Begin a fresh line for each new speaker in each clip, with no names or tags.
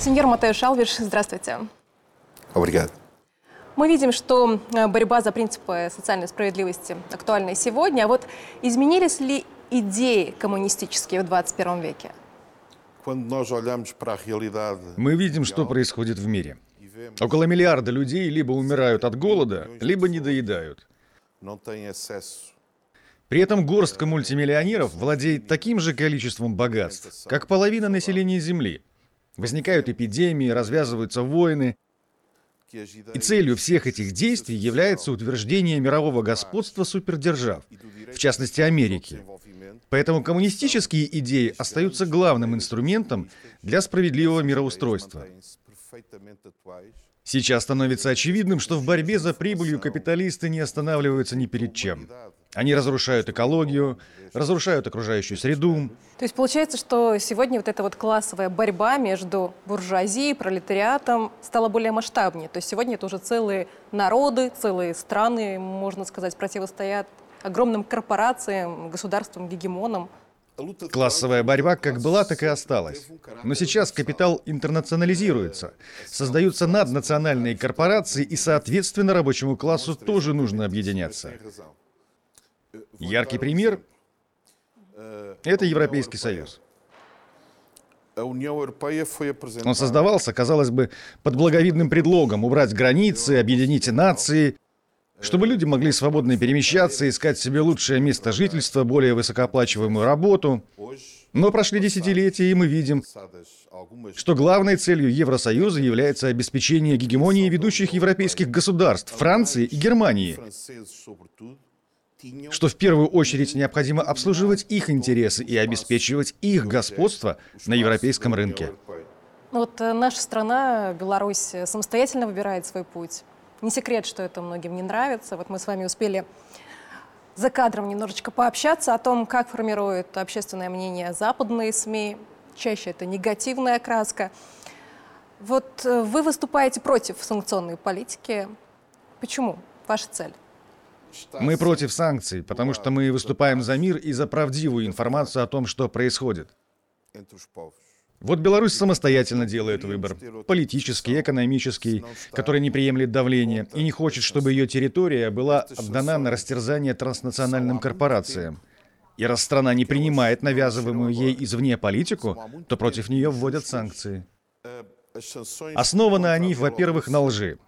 Сеньор Матеуш Алвиш, здравствуйте.
Obrigado.
Мы видим, что э, борьба за принципы социальной справедливости актуальна и сегодня. А вот изменились ли идеи коммунистические в 21 веке?
Мы видим, что происходит в мире. Около миллиарда людей либо умирают от голода, либо не доедают.
não tem acesso
При этом горстка мультимиллионеров владеет таким же количеством богатств, как половина населения Земли. Возникают эпидемии, развязываются войны, и целью всех этих действий является утверждение мирового господства супердержав, в частности Америки. Поэтому коммунистические идеи остаются главным инструментом для справедливого мироустройства. Сейчас становится очевидным, что в борьбе за прибылью капиталисты не останавливаются ни перед чем. Они разрушают экологию, разрушают окружающую среду.
То есть получается, что сегодня вот эта вот классовая борьба между буржуазией, пролетариатом стала более масштабнее. То есть сегодня это уже целые народы, целые страны, можно сказать, противостоят огромным корпорациям, государствам, гегемонам.
Классовая борьба как была, так и осталась. Но сейчас капитал интернационализируется. Создаются наднациональные корпорации, и, соответственно, рабочему классу тоже нужно объединяться. Яркий пример — это Европейский Союз. Он создавался, казалось бы, под благовидным предлогом убрать границы, объединить нации, чтобы люди могли свободно перемещаться, искать себе лучшее место жительства, более высокооплачиваемую работу. Но прошли десятилетия, и мы видим, что главной целью Евросоюза является обеспечение гегемонии ведущих европейских государств Франции и Германии, что в первую очередь необходимо обслуживать их интересы и обеспечивать их господство на европейском рынке.
Вот э, наша страна, Беларусь, э, самостоятельно выбирает свой путь. Не секрет, что это многим не нравится. Вот мы с вами успели за кадром немножечко пообщаться о том, как формирует общественное мнение западные СМИ. Чаще это негативная окраска. Вот э, вы выступаете против санкционной политики. Почему? Ваша цель?
Мы против санкций, потому что мы выступаем за мир и за правдивую информацию о том, что происходит. Вот Беларусь самостоятельно делает выбор. Политический, экономический, который не приемлет давления и не хочет, чтобы ее территория была отдана на растерзание транснациональным корпорациям. И раз страна не принимает навязываемую ей извне политику, то против нее вводят санкции.
As sanções
Основаны они, во-первых, на лжи.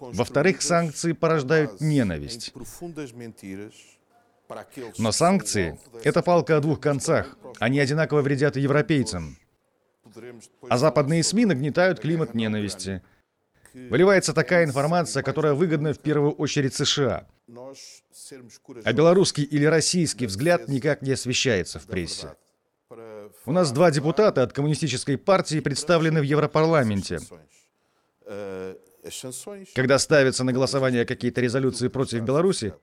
Во-вторых, санкции порождают ненависть. Но санкции это палка о двух концах. Они одинаково вредят и европейцам. А западные СМИ нагнетают климат ненависти. Выливается такая информация, которая выгодна в первую очередь США. А белорусский или российский взгляд никак не освещается в прессе. У нас два депутата от коммунистической партии представлены в Европарламенте. Когда ставятся на голосование какие-то резолюции против Беларуси,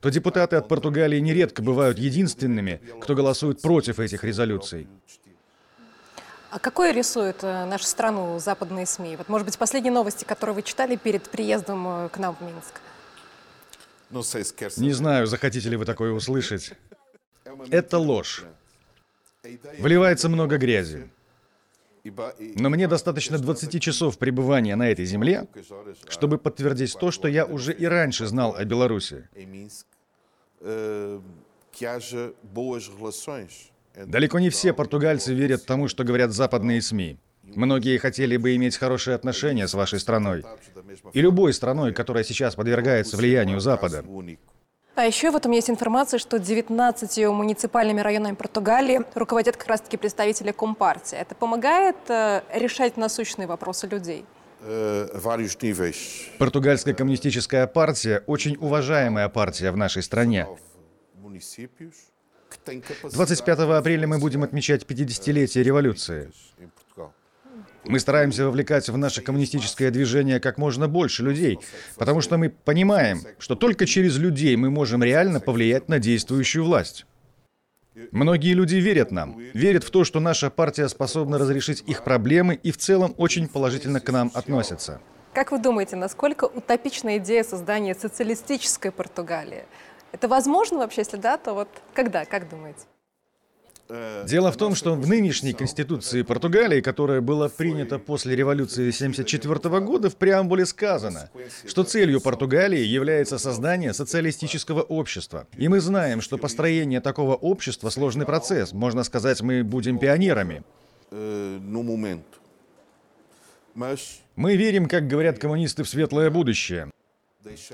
то депутаты от Португалии нередко бывают единственными, кто голосует против этих резолюций.
А какой рисует э, нашу страну западные СМИ? Вот, может быть, последние новости, которые вы читали перед приездом э, к нам в Минск?
quer
Не знаю, захотите ли вы такое услышать. Это ложь. Вливается много грязи. Но мне достаточно 20 часов пребывания на этой земле, чтобы подтвердить то, что я уже и раньше знал о Беларуси. Далеко не все португальцы верят тому, что говорят западные СМИ. Многие хотели бы иметь хорошие отношения с вашей страной и любой страной, которая сейчас подвергается влиянию Запада.
А еще в этом есть информация, что 19 муниципальными районами Португалии руководят как раз-таки представители Компартии. Это помогает э, решать насущные вопросы людей?
Níveis
Португальская коммунистическая партия очень уважаемая партия в нашей стране.
nove municípios que têm capacidade
25 апреля мы будем отмечать 50-летие революции. Мы стараемся вовлекать в наше коммунистическое движение как можно больше людей, потому что мы понимаем, что только через людей мы можем реально повлиять на действующую власть. Многие люди верят нам, верят в то, что наша партия способна разрешить их проблемы и в целом очень положительно к нам относятся.
Как вы думаете, насколько утопична идея создания социалистической Португалии? Это возможно вообще, если да, то вот когда, как думаете?
Дело в том, что в нынешней Конституции Португалии, которая была принята после революции 1974 года, в преамбуле сказано, что целью Португалии является создание социалистического общества. И мы знаем, что построение такого общества — сложный процесс. Можно сказать, мы будем пионерами. Мы верим, как говорят коммунисты, в светлое будущее.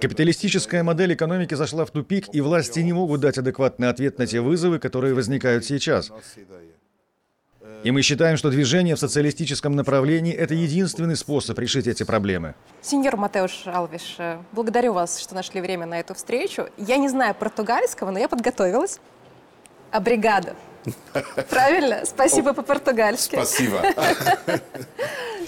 Капиталистическая модель экономики зашла в тупик, и власти не могут дать адекватный ответ на те вызовы, которые возникают сейчас. И мы считаем, что движение в социалистическом направлении — это единственный способ решить эти проблемы.
Сеньор Матеуш Алвиш, э, благодарю вас, что нашли время на эту встречу. Я не знаю португальского, но я подготовилась. Обригада. Правильно? Спасибо по-португальски.
Passiva.